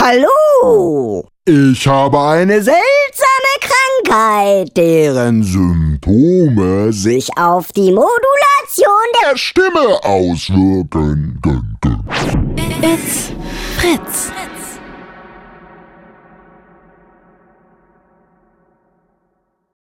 Hallo! Ich habe eine seltsame Krankheit, deren Symptome sich auf die Modulation der Stimme auswirken. It's Fritz.